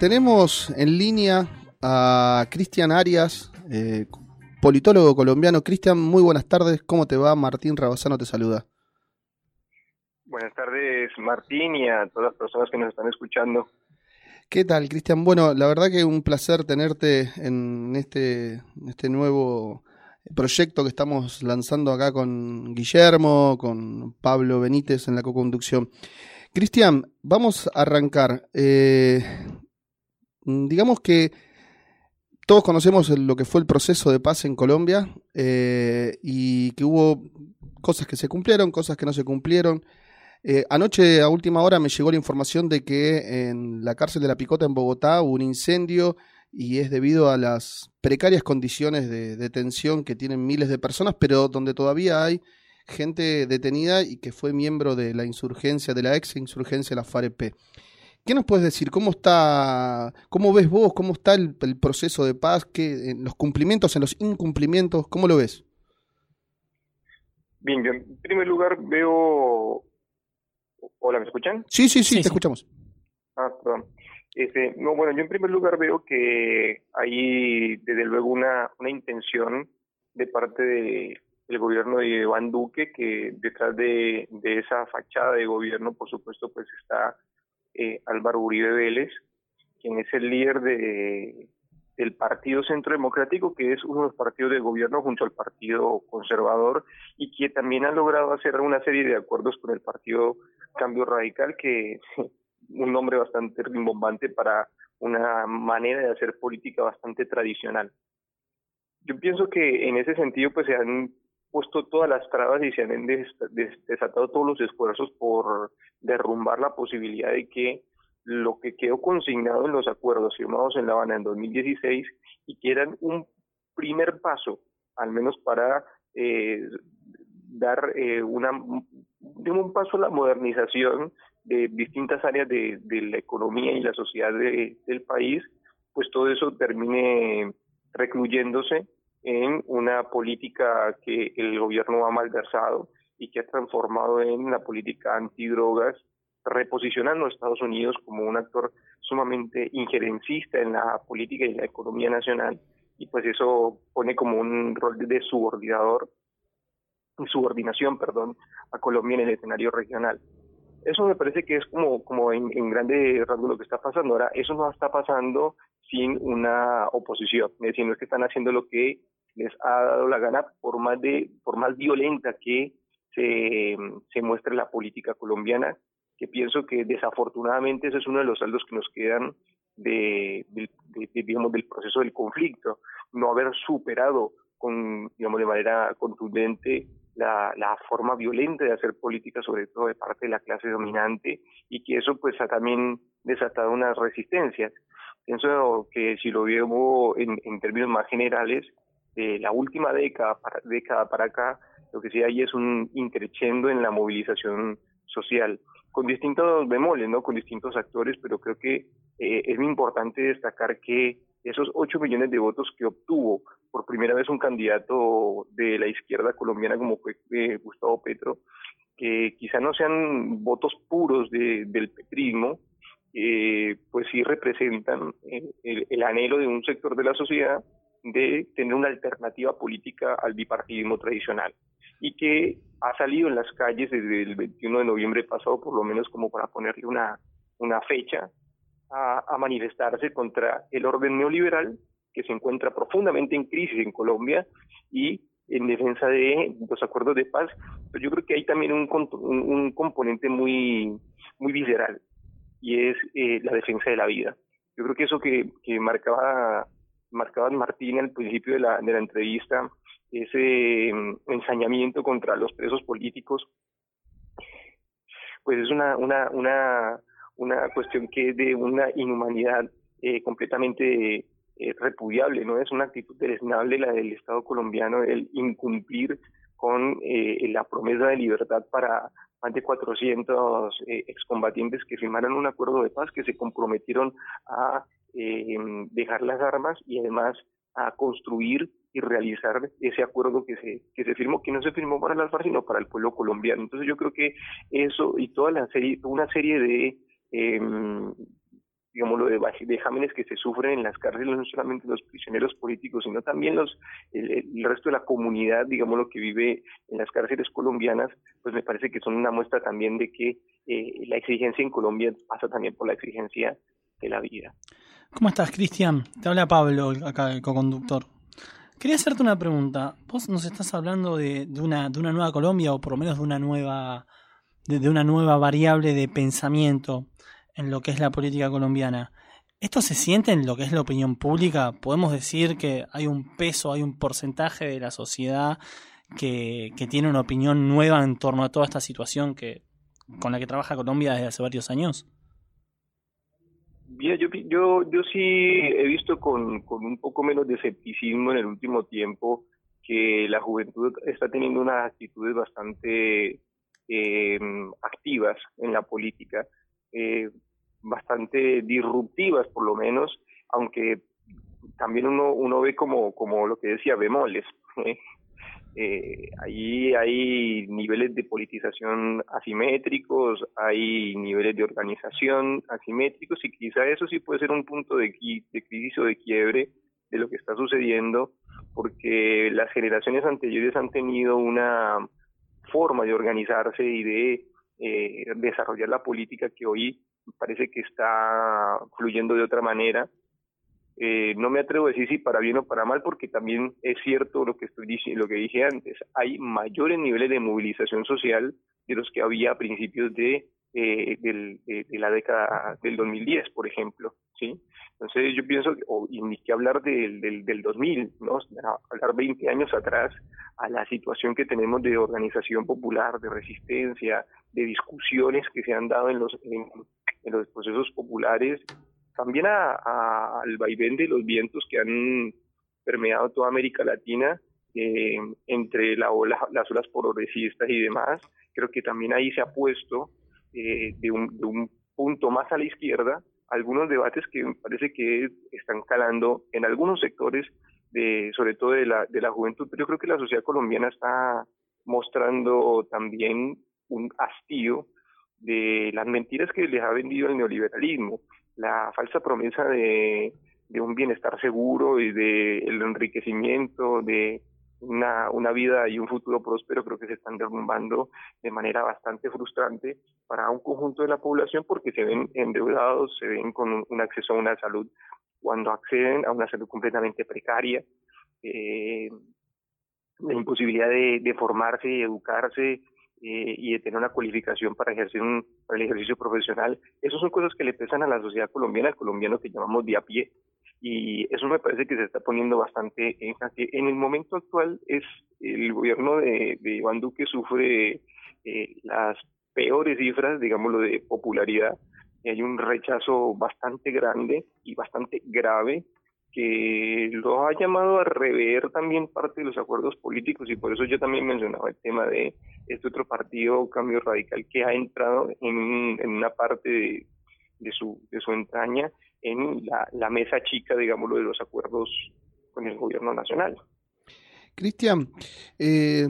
Tenemos en línea a Cristian Arias, eh, politólogo colombiano. Cristian, muy buenas tardes. ¿Cómo te va? Martín Rabasano te saluda. Buenas tardes, Martín, y a todas las personas que nos están escuchando. ¿Qué tal, Cristian? Bueno, la verdad que un placer tenerte en este, este nuevo proyecto que estamos lanzando acá con Guillermo, con Pablo Benítez en la co-conducción. Cristian, vamos a arrancar. Eh, digamos que todos conocemos lo que fue el proceso de paz en Colombia eh, y que hubo cosas que se cumplieron, cosas que no se cumplieron. Eh, anoche a última hora me llegó la información de que en la cárcel de la Picota en Bogotá hubo un incendio y es debido a las precarias condiciones de detención que tienen miles de personas, pero donde todavía hay gente detenida y que fue miembro de la insurgencia, de la ex insurgencia, la FAREP. ¿Qué nos puedes decir? ¿Cómo está, cómo ves vos, cómo está el, proceso de paz? ¿Qué, en los cumplimientos, en los incumplimientos? ¿Cómo lo ves? Bien, yo en primer lugar veo... Hola, ¿me escuchan? Sí, sí, sí, te escuchamos. Ah, perdón. Este, no, bueno, yo en primer lugar veo que hay desde luego una, una intención de parte del gobierno de Iván Duque que detrás de, de esa fachada de gobierno, por supuesto, pues está eh, Álvaro Uribe Vélez, quien es el líder de, del Partido Centro Democrático, que es uno de los partidos de gobierno junto al Partido Conservador y que también ha logrado hacer una serie de acuerdos con el Partido Cambio Radical, que un nombre bastante rimbombante para una manera de hacer política bastante tradicional. Yo pienso que en ese sentido pues se han puesto todas las trabas y se han desatado todos los esfuerzos por derrumbar la posibilidad de que lo que quedó consignado en los acuerdos firmados en La Habana en 2016 y que eran un primer paso, al menos para eh, dar eh, una, un paso a la modernización de distintas áreas de, la economía y la sociedad del país, pues todo eso termine recluyéndose en una política que el gobierno ha malversado y que ha transformado en una política antidrogas, reposicionando a Estados Unidos como un actor sumamente injerencista en la política y la economía nacional, y pues eso pone como un rol de subordinador, subordinación, perdón, a Colombia en el escenario regional. Eso me parece que es como, como en, grande rasgo lo que está pasando. Ahora, eso no está pasando sin una oposición, es decir, no es que están haciendo lo que les ha dado la gana por más de por más violenta que se, se muestre la política colombiana que pienso que desafortunadamente ese es uno de los saldos que nos quedan de, digamos del proceso del conflicto no haber superado con digamos de manera contundente la, la forma violenta de hacer política sobre todo de parte de la clase dominante y que eso pues ha también desatado unas resistencias pienso que si lo vemos en, en términos más generales de la última década para, década para acá, lo que sí hay es un increchendo en la movilización social, con distintos bemoles, ¿no? con distintos actores, pero creo que eh, es importante destacar que esos 8 millones de votos que obtuvo por primera vez un candidato de la izquierda colombiana como fue eh, Gustavo Petro, que quizá no sean votos puros de, del petrismo, eh, pues sí representan el, el, anhelo de un sector de la sociedad de tener una alternativa política al bipartidismo tradicional. Y que ha salido en las calles desde el 21 de noviembre pasado, por lo menos como para ponerle una, una fecha, a, a manifestarse contra el orden neoliberal que se encuentra profundamente en crisis en Colombia y en defensa de los acuerdos de paz, pero yo creo que hay también un, un, componente muy, muy visceral y es eh, la defensa de la vida. Yo creo que eso que, que marcaba marcaba Martín al principio de la, de la entrevista, ese mm, ensañamiento contra los presos políticos, pues es una, una, una cuestión que es de una inhumanidad eh, completamente eh, repudiable, ¿no? Es una actitud deleznable la del Estado colombiano, el incumplir con eh, la promesa de libertad para más de 400 eh, excombatientes que firmaron un acuerdo de paz, que se comprometieron a eh, dejar las armas y además a construir y realizar ese acuerdo que se que se firmó, que no se firmó para las FARC, sino para el pueblo colombiano. Entonces yo creo que eso y toda la serie, una serie de eh, digamos, lo de vejámenes que se sufren en las cárceles, no solamente los prisioneros políticos, sino también los el, resto de la comunidad, digamos, lo que vive en las cárceles colombianas, pues me parece que son una muestra también de que eh, la exigencia en Colombia pasa también por la exigencia de la vida. ¿Cómo estás, Cristian? Te habla Pablo, acá el co-conductor. Quería hacerte una pregunta. Vos nos estás hablando de, de, una, de una nueva Colombia o por lo menos de una nueva, de una nueva variable de pensamiento en lo que es la política colombiana. ¿Esto se siente en lo que es la opinión pública? ¿Podemos decir que hay un peso, hay un porcentaje de la sociedad que, tiene una opinión nueva en torno a toda esta situación que, con la que trabaja Colombia desde hace varios años? Bien, yo, yo, yo sí he visto con, con un poco menos de escepticismo en el último tiempo que la juventud está teniendo unas actitudes bastante eh, activas en la política. Eh, bastante disruptivas por lo menos, aunque también uno, uno ve como, como lo que decía, bemoles. ¿eh? Ahí hay niveles de politización asimétricos, hay niveles de organización asimétricos y quizá eso sí puede ser un punto de, de crisis o de quiebre de lo que está sucediendo, porque las generaciones anteriores han tenido una forma de organizarse y de eh, desarrollar la política que hoy parece que está fluyendo de otra manera. Eh, no me atrevo a decir si para bien o para mal, porque también es cierto lo que estoy lo que dije antes. Hay mayores niveles de movilización social de los que había a principios de, eh, de, la década del 2010, por ejemplo. ¿sí? Entonces yo pienso, o, y ni que hablar del, del, del 2000, ¿no? hablar 20 años atrás, a la situación que tenemos de organización popular, de resistencia, de discusiones que se han dado en los, en los procesos populares, también al vaivén de los vientos que han permeado toda América Latina, eh, entre las olas progresistas y demás, creo que también ahí se ha puesto eh, de, un, de un punto más a la izquierda algunos debates que parece que están calando en algunos sectores, de, sobre todo de la, de la juventud, pero yo creo que la sociedad colombiana está mostrando también un hastío de las mentiras que les ha vendido el neoliberalismo, la falsa promesa de, un bienestar seguro y de el enriquecimiento, de una, una vida y un futuro próspero, creo que se están derrumbando de manera bastante frustrante para un conjunto de la población porque se ven endeudados, se ven con un, acceso a una salud cuando acceden a una salud completamente precaria, eh, la imposibilidad de, de formarse educarse, eh, y de tener una cualificación para ejercer un, para el ejercicio profesional. Esas son cosas que le pesan a la sociedad colombiana, al colombiano que llamamos de a pie. Y eso me parece que se está poniendo bastante énfasis. En el momento actual es el gobierno de, de Iván Duque sufre eh, las peores cifras, digámoslo, de popularidad. Hay un rechazo bastante grande y bastante grave que lo ha llamado a rever también parte de los acuerdos políticos y por eso yo también mencionaba el tema de este otro partido, Cambio Radical, que ha entrado en, una parte de, su, de su entraña en la, mesa chica, digámoslo, de los acuerdos con el gobierno nacional. Cristian, eh,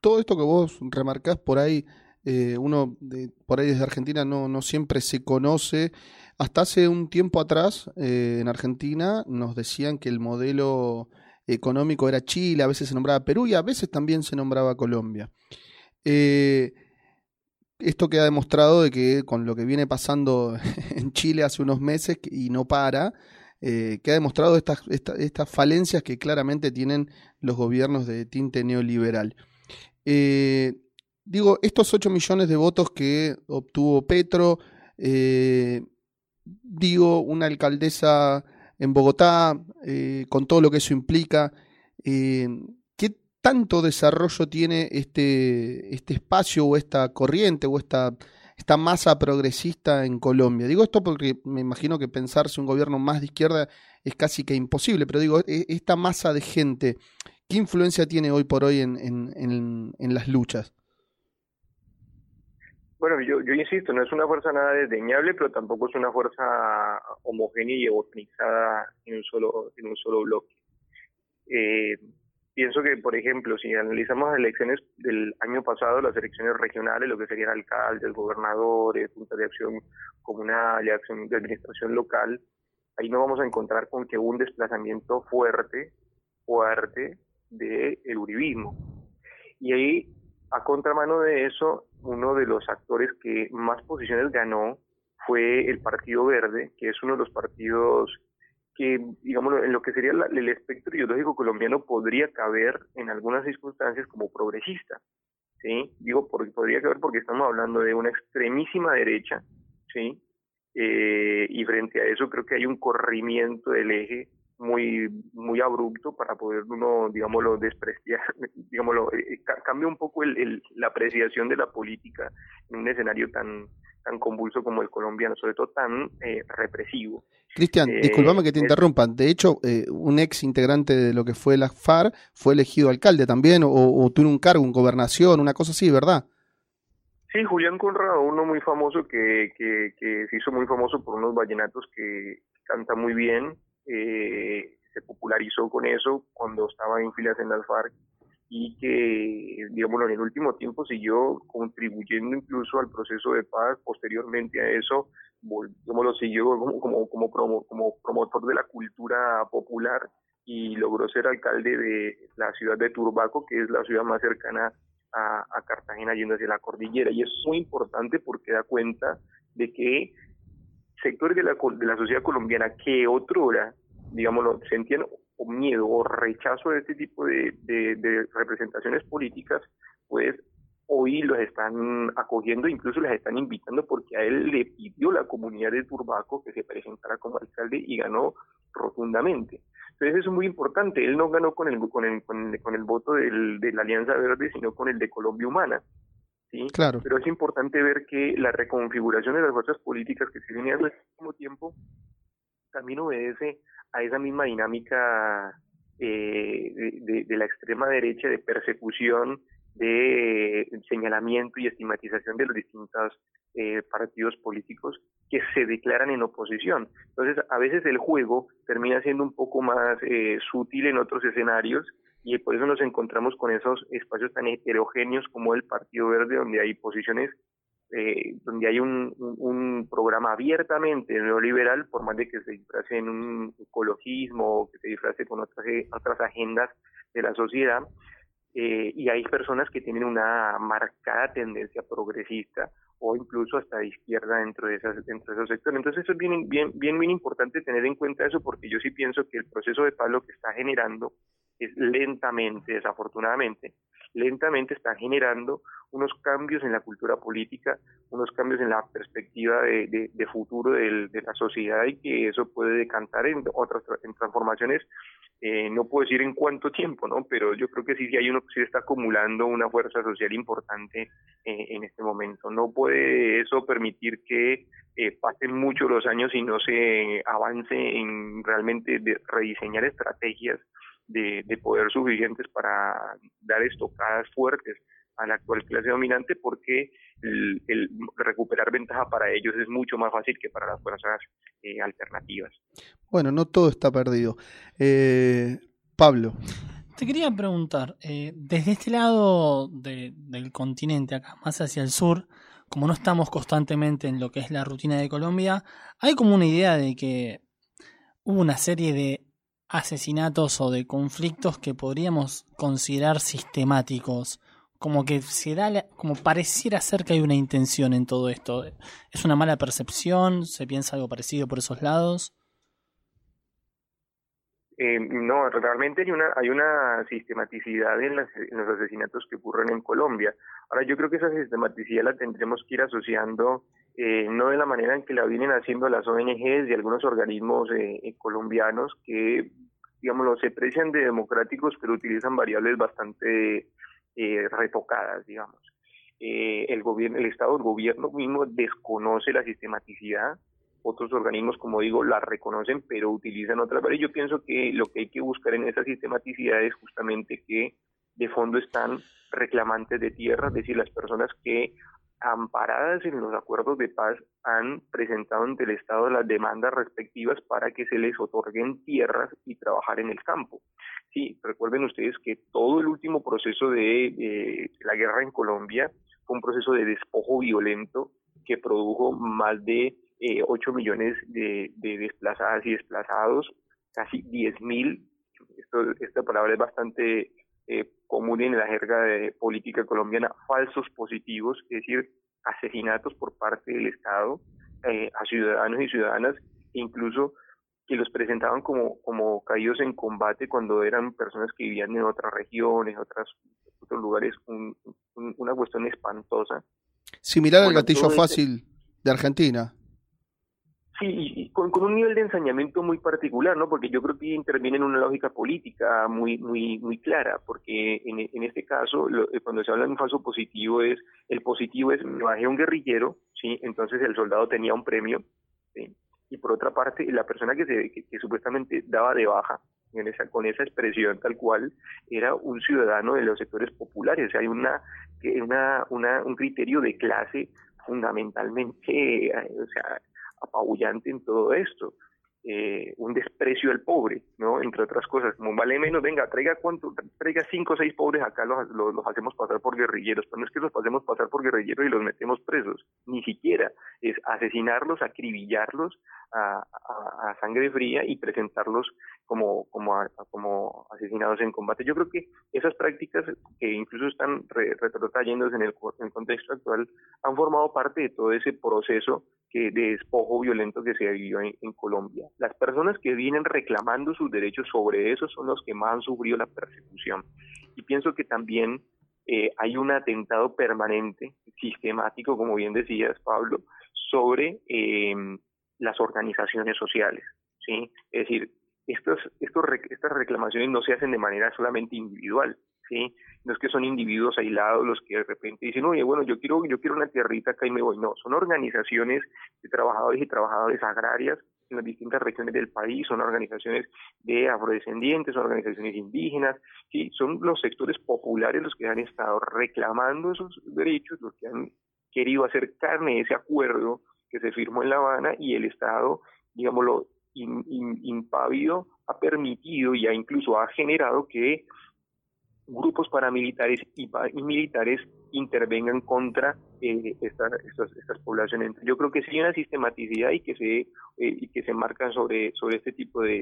todo esto que vos remarcás por ahí, eh, uno de, por ahí desde Argentina no, no siempre se conoce hasta hace un tiempo atrás, eh, en Argentina, nos decían que el modelo económico era Chile, a veces se nombraba Perú y a veces también se nombraba Colombia. Eh, esto queda demostrado de que con lo que viene pasando en Chile hace unos meses y no para, eh, queda demostrado estas, falencias que claramente tienen los gobiernos de tinte neoliberal. digo, estos 8 millones de votos que obtuvo Petro, digo, una alcaldesa en Bogotá, eh, con todo lo que eso implica, eh, ¿qué tanto desarrollo tiene este, este espacio o esta corriente o esta, esta masa progresista en Colombia? Digo esto porque me imagino que pensarse un gobierno más de izquierda es casi que imposible, pero digo, e, esta masa de gente, ¿qué influencia tiene hoy por hoy en, en, en las luchas? Bueno, yo, insisto, no es una fuerza nada desdeñable, pero tampoco es una fuerza homogénea y organizada en un solo, en un solo bloque. Eh, pienso que, por ejemplo, si analizamos las elecciones del año pasado, las elecciones regionales, lo que serían alcaldes, gobernadores, juntas de acción comunal acción de administración local, ahí no vamos a encontrar con que hubo un desplazamiento fuerte, fuerte del el uribismo. Y ahí, a contramano de eso, uno de los actores que más posiciones ganó fue el Partido Verde, que es uno de los partidos que, digamos, en lo que sería el espectro ideológico colombiano podría caber en algunas circunstancias como progresista. ¿sí? Digo, porque, podría caber porque estamos hablando de una extremísima derecha, ¿sí? Eh, y frente a eso creo que hay un corrimiento del eje muy muy abrupto para poder uno digámoslo desprestiar digámoslo eh, eh, cambia un poco el, la apreciación de la política en un escenario tan tan convulso como el colombiano sobre todo tan represivo. Cristian disculpame que te interrumpa. De hecho un ex integrante de lo que fue la FARC fue elegido alcalde también o, o tuvo un cargo en gobernación una cosa así verdad Sí, Julián Conrado, uno muy famoso que, que, que, se hizo muy famoso por unos vallenatos que canta muy bien, eh, se popularizó con eso cuando estaba en filas en las FARC y que, digámoslo, en el último tiempo siguió contribuyendo incluso al proceso de paz, posteriormente a eso, digámoslo, siguió como, como, como, promo, como promotor de la cultura popular y logró ser alcalde de la ciudad de Turbaco, que es la ciudad más cercana a, Cartagena yendo hacia la cordillera. Y eso es muy importante porque da cuenta de que sectores de la, de la sociedad colombiana que otrora, digámoslo, sentían miedo o rechazo de este tipo de, de, representaciones políticas, pues hoy los están acogiendo, incluso les están invitando porque a él le pidió la comunidad de Turbaco que se presentara como alcalde y ganó rotundamente. Entonces eso es muy importante. Él no ganó con el, con el, con el, voto del, de la Alianza Verde, sino con el de Colombia Humana. ¿sí? Claro. Pero es importante ver que la reconfiguración de las fuerzas políticas que se vienen al mismo tiempo también obedece a esa misma dinámica eh, de, la extrema derecha de persecución de señalamiento y estigmatización de los distintos eh, partidos políticos que se declaran en oposición. Entonces, a veces el juego termina siendo un poco más eh, sutil en otros escenarios y por eso nos encontramos con esos espacios tan heterogéneos como el Partido Verde, donde hay posiciones, eh, donde hay un, programa abiertamente neoliberal, por más de que se disfrace en un ecologismo o que se disfrace con otras, otras agendas de la sociedad, eh, y hay personas que tienen una marcada tendencia progresista o incluso hasta de izquierda dentro de, esas, dentro de esos sectores. Entonces eso es bien, bien, bien, bien importante tener en cuenta eso porque yo sí pienso que el proceso de paz lo que está generando es lentamente, desafortunadamente, lentamente está generando unos cambios en la cultura política, unos cambios en la perspectiva de, de, futuro de la sociedad y que eso puede decantar en otras en transformaciones eh, no puedo decir en cuánto tiempo, ¿no? Pero yo creo que sí, sí hay uno sí está acumulando una fuerza social importante eh, en este momento. No puede eso permitir que eh, pasen muchos los años y no se avance en realmente de rediseñar estrategias de, de poder suficientes para dar estocadas fuertes a la actual clase dominante porque el, recuperar ventaja para ellos es mucho más fácil que para las fuerzas eh, alternativas. Bueno, no todo está perdido. Eh, Pablo. Te quería preguntar, eh, desde este lado del continente, acá más hacia el sur, como no estamos constantemente en lo que es la rutina de Colombia, hay como una idea de que hubo una serie de asesinatos o de conflictos que podríamos considerar sistemáticos como que se da, como pareciera ser que hay una intención en todo esto. ¿Es una mala percepción? ¿Se piensa algo parecido por esos lados? Eh, no, realmente hay una, hay una sistematicidad en, los asesinatos que ocurren en Colombia. Ahora, yo creo que esa sistematicidad la tendremos que ir asociando eh, no de la manera en que la vienen haciendo las ONGs y algunos organismos eh, colombianos que, digamos, se precian de democráticos, pero utilizan variables bastante eh, retocadas, digamos. Eh, el gobierno, el Estado, el gobierno mismo desconoce la sistematicidad, otros organismos, como digo, la reconocen, pero utilizan otras. Pero yo pienso que lo que hay que buscar en esa sistematicidad es justamente que de fondo están reclamantes de tierra, es decir, las personas que amparadas en los acuerdos de paz han presentado ante el Estado las demandas respectivas para que se les otorguen tierras y trabajar en el campo. Sí, recuerden ustedes que todo el último proceso de la guerra en Colombia fue un proceso de despojo violento que produjo más de 8 millones de, desplazadas y desplazados, casi 10 mil. Esta palabra es bastante eh, común en la jerga de política colombiana, falsos positivos, es decir, asesinatos por parte del Estado eh, a ciudadanos y ciudadanas, incluso que los presentaban como, como caídos en combate cuando eran personas que vivían en otras regiones, otras, otros lugares, una cuestión espantosa. Similar al gatillo fácil de Argentina. Sí, con, con, un nivel de ensañamiento muy particular, ¿no? Porque yo creo que interviene en una lógica política muy muy muy clara, porque en, en este caso, eh, cuando se habla de un falso positivo, es el positivo es me bajé un guerrillero, ¿sí? Entonces el soldado tenía un premio, ¿sí? Y por otra parte, la persona que, se, que, supuestamente daba de baja, en esa, con esa expresión tal cual, era un ciudadano de los sectores populares. O sea, hay una, una, una, un criterio de clase fundamentalmente, eh, o sea, apabullante en todo esto. Eh, un desprecio al pobre, ¿no? Entre otras cosas, como vale menos, venga, traiga cuánto, traiga cinco o seis pobres acá, los, los, hacemos pasar por guerrilleros, pero no es que los pasemos pasar por guerrilleros y los metemos presos, ni siquiera, es asesinarlos, acribillarlos a, a, sangre fría y presentarlos como, como, como asesinados en combate. Yo creo que esas prácticas que incluso están re, en el, en el contexto actual han formado parte de todo ese proceso que, de despojo violento que se vivió en, en, Colombia. Las personas que vienen reclamando sus derechos sobre eso son los que más han sufrido la persecución. Y pienso que también eh, hay un atentado permanente, sistemático, como bien decías, Pablo, sobre eh, las organizaciones sociales. ¿sí? Es decir, estas reclamaciones no se hacen de manera solamente individual, ¿sí? No es que son individuos aislados los que de repente dicen, oye, bueno, yo quiero, yo quiero una tierrita acá y me voy. No, son organizaciones de trabajadores y trabajadoras agrarias en las distintas regiones del país, son organizaciones de afrodescendientes, son organizaciones indígenas, ¿sí? son los sectores populares los que han estado reclamando esos derechos, los que han querido hacer carne ese acuerdo que se firmó en La Habana y el Estado, digámoslo, impávido ha permitido y ha incluso ha generado que grupos paramilitares y, militares intervengan contra eh, estas, estas, poblaciones. Yo creo que sí hay una sistematicidad y que se, eh, y que se marcan sobre, sobre este tipo de,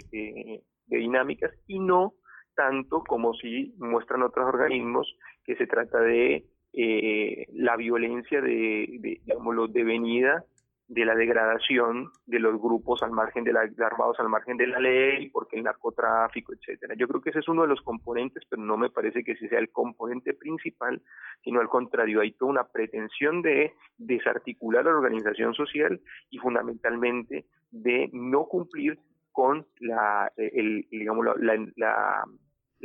dinámicas y no tanto como si muestran otros organismos que se trata de eh, la violencia de, de digamos, devenida de la degradación de los grupos al margen de la, armados al margen de la ley, porque el narcotráfico, etcétera. Yo creo que ese es uno de los componentes, pero no me parece que ese sea el componente principal, sino al contrario, hay toda una pretensión de desarticular la organización social y fundamentalmente de no cumplir con la, el, digamos, la la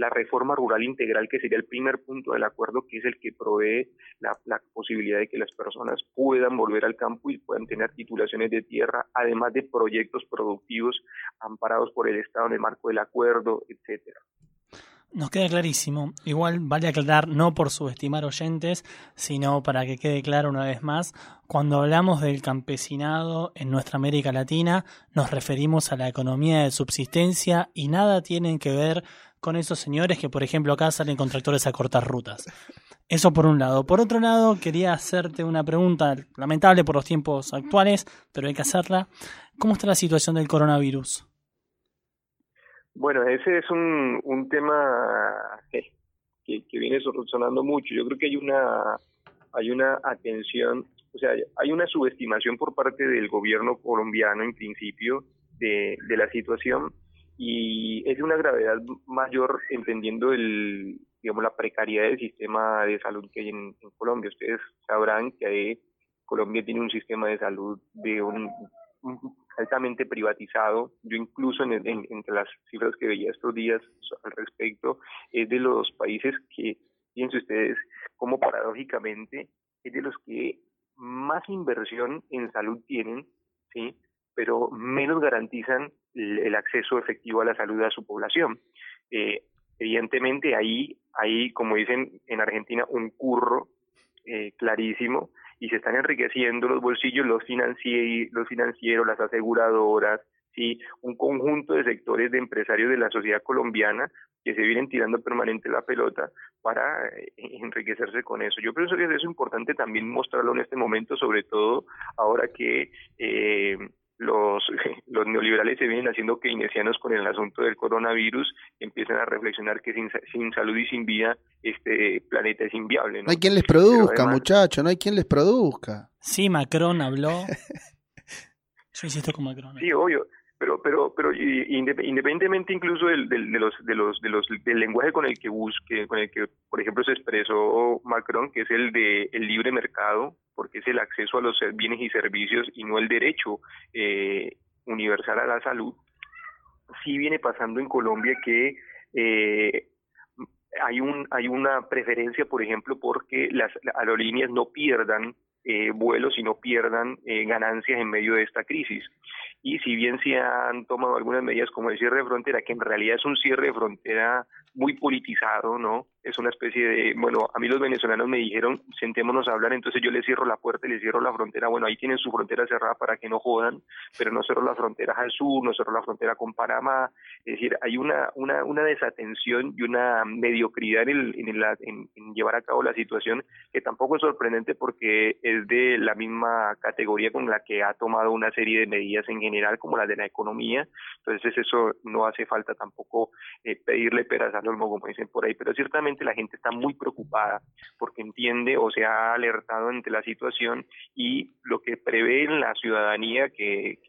reforma rural integral, que sería el primer punto del acuerdo, que es el que provee la, posibilidad de que las personas puedan volver al campo y puedan tener titulaciones de tierra, además de proyectos productivos amparados por el Estado en el marco del acuerdo, etcétera. Nos queda clarísimo. Igual vale aclarar, no por subestimar oyentes, sino para que quede claro una vez más, cuando hablamos del campesinado en nuestra América Latina, nos referimos a la economía de subsistencia y nada tienen que ver con esos señores que, por ejemplo, acá salen con tractores a cortar rutas. Eso por un lado. Por otro lado, quería hacerte una pregunta lamentable por los tiempos actuales, pero hay que hacerla. ¿Cómo está la situación del coronavirus? Bueno, ese es un, un tema que, que, viene sonando mucho. Yo creo que hay una, hay una atención, o sea, hay una subestimación por parte del gobierno colombiano en principio de, de la situación y es de una gravedad mayor entendiendo el, digamos, la precariedad del sistema de salud que hay en, Colombia. Ustedes sabrán que Colombia tiene un sistema de salud de un, altamente privatizado. Yo incluso en, entre las cifras que veía estos días al respecto, es de los países que, fíjense ustedes, como paradójicamente, es de los que más inversión en salud tienen, ¿sí? Pero menos garantizan el acceso efectivo a la salud a su población. Eh, evidentemente ahí hay, como dicen en Argentina, un curro eh, clarísimo y se están enriqueciendo los bolsillos los, los financieros, las aseguradoras, ¿sí? un conjunto de sectores de empresarios de la sociedad colombiana que se vienen tirando permanente la pelota para eh, enriquecerse con eso. Yo pienso que es importante también mostrarlo en este momento, sobre todo ahora que eh, los, los neoliberales se vienen haciendo keynesianos con el asunto del coronavirus, empiezan a reflexionar que sin, sin salud y sin vida este planeta es inviable. No, hay quien les produzca, muchachos, no hay quien les produzca. Sí, Macron habló. Yo insisto con Macron. Sí, obvio pero pero pero independientemente incluso del, de los de los de los del lenguaje con el que busque con el que por ejemplo se expresó Macron que es el de el libre mercado porque es el acceso a los bienes y servicios y no el derecho eh, universal a la salud sí viene pasando en Colombia que eh, hay un hay una preferencia por ejemplo porque las aerolíneas no pierdan eh, vuelos y no pierdan eh, ganancias en medio de esta crisis y si bien se han tomado algunas medidas como el cierre de frontera, que en realidad es un cierre de frontera muy politizado, ¿no? Es una especie de, bueno, a mí los venezolanos me dijeron, sentémonos a hablar, entonces yo les cierro la puerta y les cierro la frontera, bueno, ahí tienen su frontera cerrada para que no jodan, pero no cerro las fronteras al sur, no cerro la frontera con Panamá, es decir, hay una, una, una desatención y una mediocridad en, en, en llevar a cabo la situación que tampoco es sorprendente porque es de la misma categoría con la que ha tomado una serie de medidas en general, como la de la economía, entonces eso no hace falta tampoco eh, pedirle peras al olmo, como dicen por ahí, pero ciertamente la gente está muy preocupada porque entiende o se ha alertado ante la situación y lo que prevé en la ciudadanía que,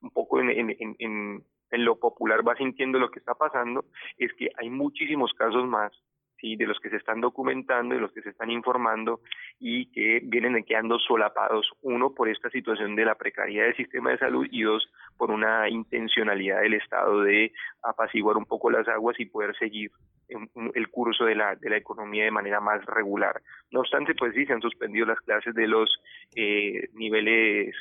un poco en, en, en lo popular va sintiendo lo que está pasando es que hay muchísimos casos más ¿sí? de los que se están documentando, de los que se están informando y que vienen quedando solapados, uno por esta situación de la precariedad del sistema de salud y dos por una intencionalidad del Estado de apaciguar un poco las aguas y poder seguir el curso de la, de la economía de manera más regular. No obstante, pues sí, se han suspendido las clases de los eh, niveles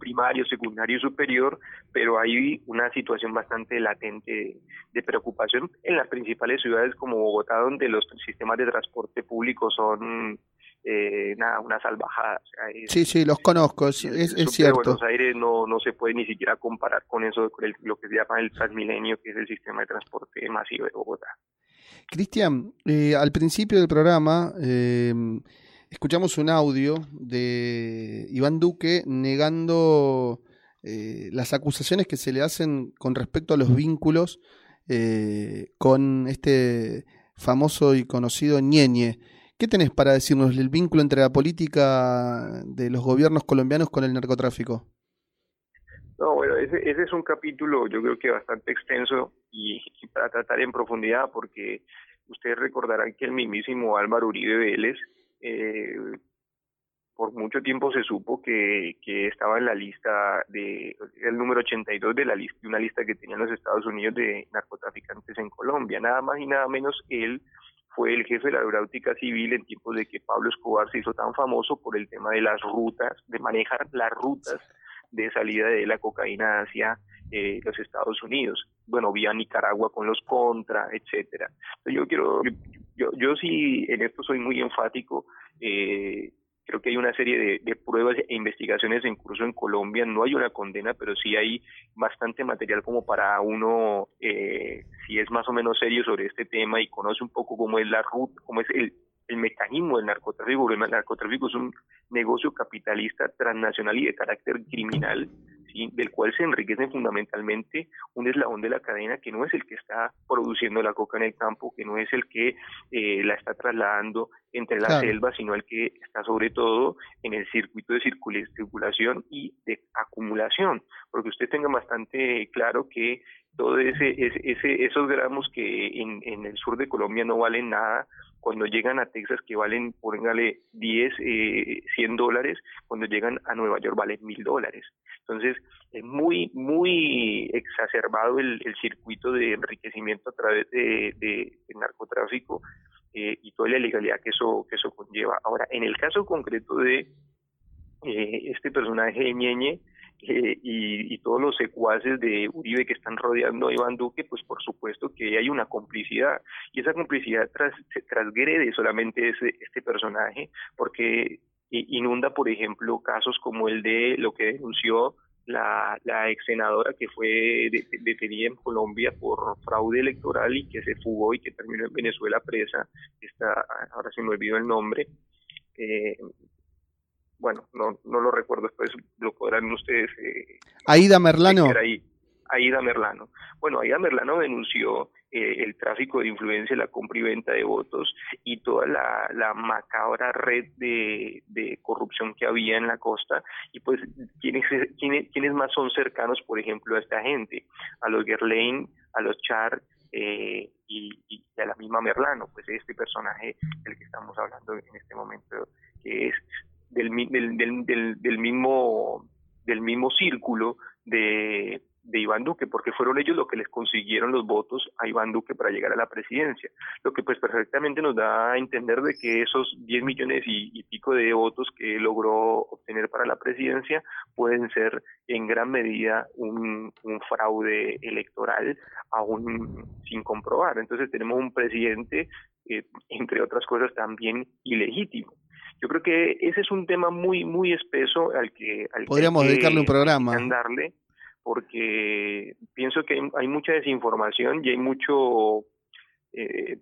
primario, secundario y superior, pero hay una situación bastante latente de preocupación en las principales ciudades como Bogotá, donde los sistemas de transporte público son eh, nada, una salvajada. sí, sí, los conozco, es, es, cierto. Buenos Aires no, no se puede ni siquiera comparar con eso, con lo que se llama el Transmilenio, que es el sistema de transporte masivo de Bogotá. Cristian, eh, al principio del programa eh, escuchamos un audio de Iván Duque negando eh, las acusaciones que se le hacen con respecto a los vínculos eh, con este famoso y conocido Ñeñe. ¿Qué tenés para decirnos del vínculo entre la política de los gobiernos colombianos con el narcotráfico? No, bueno, ese, es un capítulo yo creo que bastante extenso y, y para tratar en profundidad porque ustedes recordarán que el mismísimo Álvaro Uribe Vélez eh, por mucho tiempo se supo que, que estaba en la lista de el número 82 de la lista de una lista que tenían los Estados Unidos de narcotraficantes en Colombia. Nada más y nada menos él fue el jefe de la aeronáutica civil en tiempos de que Pablo Escobar se hizo tan famoso por el tema de las rutas de manejar las rutas de salida de la cocaína hacia eh, los Estados Unidos. Bueno vía Nicaragua con los contra etcétera. Yo quiero yo sí en esto soy muy enfático. Eh, creo que hay una serie de, pruebas e investigaciones en curso en Colombia. No hay una condena, pero sí hay bastante material como para uno, eh, si es más o menos serio sobre este tema y conoce un poco cómo es la ruta, cómo es el, el mecanismo del narcotráfico. El narcotráfico es un negocio capitalista transnacional y de carácter criminal del cual se enriquecen fundamentalmente un eslabón de la cadena que no es el que está produciendo la coca en el campo, que no es el que eh, la está trasladando entre las selvas, sino el que está sobre todo en el circuito de circulación y de acumulación, porque usted tenga bastante claro que todo ese, ese, esos gramos que en, el sur de Colombia no valen nada, cuando llegan a Texas que valen, póngale 10, eh, 100 dólares, cuando llegan a Nueva York valen mil dólares. Entonces, es muy, muy exacerbado el, circuito de enriquecimiento a través de, de, narcotráfico eh, y toda la ilegalidad que eso, que eso conlleva. Ahora, en el caso concreto de eh, este personaje Ñeñe, eh, y, todos los secuaces de Uribe que están rodeando a Iván Duque, pues por supuesto que hay una complicidad. Y esa complicidad tras, se transgrede solamente ese, este personaje, porque inunda, por ejemplo, casos como el de lo que denunció la, la ex senadora que fue detenida en Colombia por fraude electoral y que se fugó y que terminó en Venezuela presa, está, ahora se me olvidó el nombre, eh, bueno, no, no lo recuerdo, después lo podrán ustedes. Eh, Aida Merlano. Ahí. Aida Merlano. Bueno, Aida Merlano denunció eh, el tráfico de influencia, la compra y venta de votos y toda la, macabra red de, corrupción que había en la costa. Y pues, ¿quiénes, quiénes, más son cercanos, por ejemplo, a esta gente? A los Gerlain, a los Char eh, y, a la misma Merlano, pues este personaje del que estamos hablando en este momento, que es del, del, del, del mismo del mismo círculo de, de Iván Duque, porque fueron ellos los que les consiguieron los votos a Iván Duque para llegar a la presidencia. Lo que pues perfectamente nos da a entender de que esos 10 millones y, pico de votos que logró obtener para la presidencia pueden ser en gran medida un, fraude electoral aún sin comprobar. Entonces tenemos un presidente, eh, entre otras cosas, también ilegítimo. Yo creo que ese es un tema muy, muy espeso al que... Al Podríamos dedicarle un programa. Darle, porque pienso que hay, mucha desinformación y hay mucho, eh,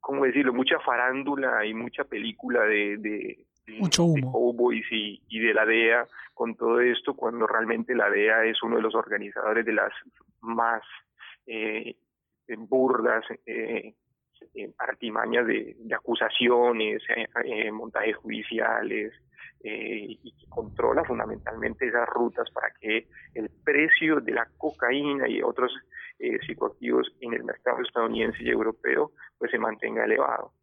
¿cómo decirlo? Mucha farándula y mucha película de, de, mucho humo. y, y de la DEA con todo esto, cuando realmente la DEA es uno de los organizadores de las más eh, burdas eh, eh, artimañas de, acusaciones, eh, eh, montajes judiciales, y que controla fundamentalmente esas rutas para que el precio de la cocaína y otros psicoactivos en el mercado estadounidense y europeo pues se mantenga elevado.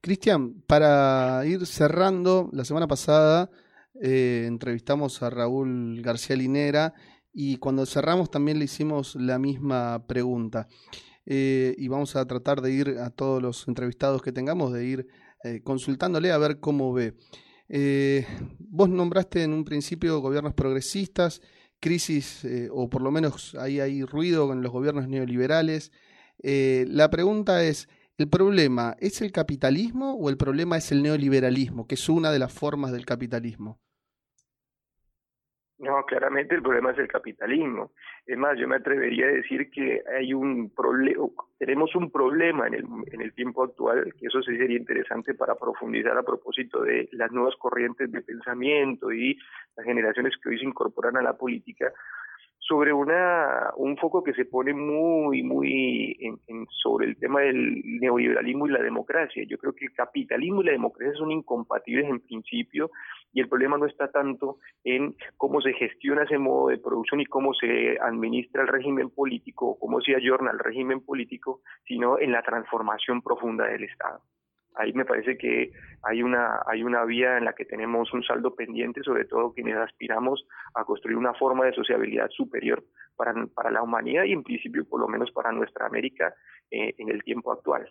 Cristian, para ir cerrando, la semana pasada entrevistamos a Raúl García Linera y cuando cerramos también le hicimos la misma pregunta. Eh, y vamos a tratar de ir a todos los entrevistados que tengamos, de ir eh, consultándole a ver cómo ve. Eh, vos nombraste en un principio gobiernos progresistas, crisis, o por lo menos ahí hay ruido con los gobiernos neoliberales. la pregunta es, ¿el problema es el capitalismo o el problema es el neoliberalismo, que es una de las formas del capitalismo? No, claramente el problema es el capitalismo. Es más, yo me atrevería a decir que hay un problema, tenemos un problema en el, en el tiempo actual, que eso sí sería interesante para profundizar a propósito de las nuevas corrientes de pensamiento y las generaciones que hoy se incorporan a la política, sobre una, un foco que se pone muy, muy en, sobre el tema del neoliberalismo y la democracia. Yo creo que el capitalismo y la democracia son incompatibles en principio y el problema no está tanto en cómo se gestiona ese modo de producción y cómo se administra el régimen político o cómo se ayorna el régimen político, sino en la transformación profunda del Estado ahí me parece que hay una, hay una vía en la que tenemos un saldo pendiente, sobre todo quienes aspiramos a construir una forma de sociabilidad superior para, para la humanidad y en principio por lo menos para nuestra América eh, en el tiempo actual.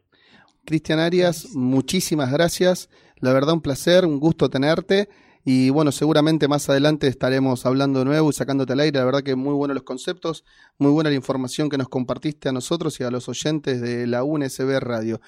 Cristian Arias, muchísimas gracias. La verdad un placer, un gusto tenerte. Y bueno, seguramente más adelante estaremos hablando de nuevo y sacándote al aire. La verdad que muy buenos los conceptos, muy buena la información que nos compartiste a nosotros y a los oyentes de la UNSB Radio.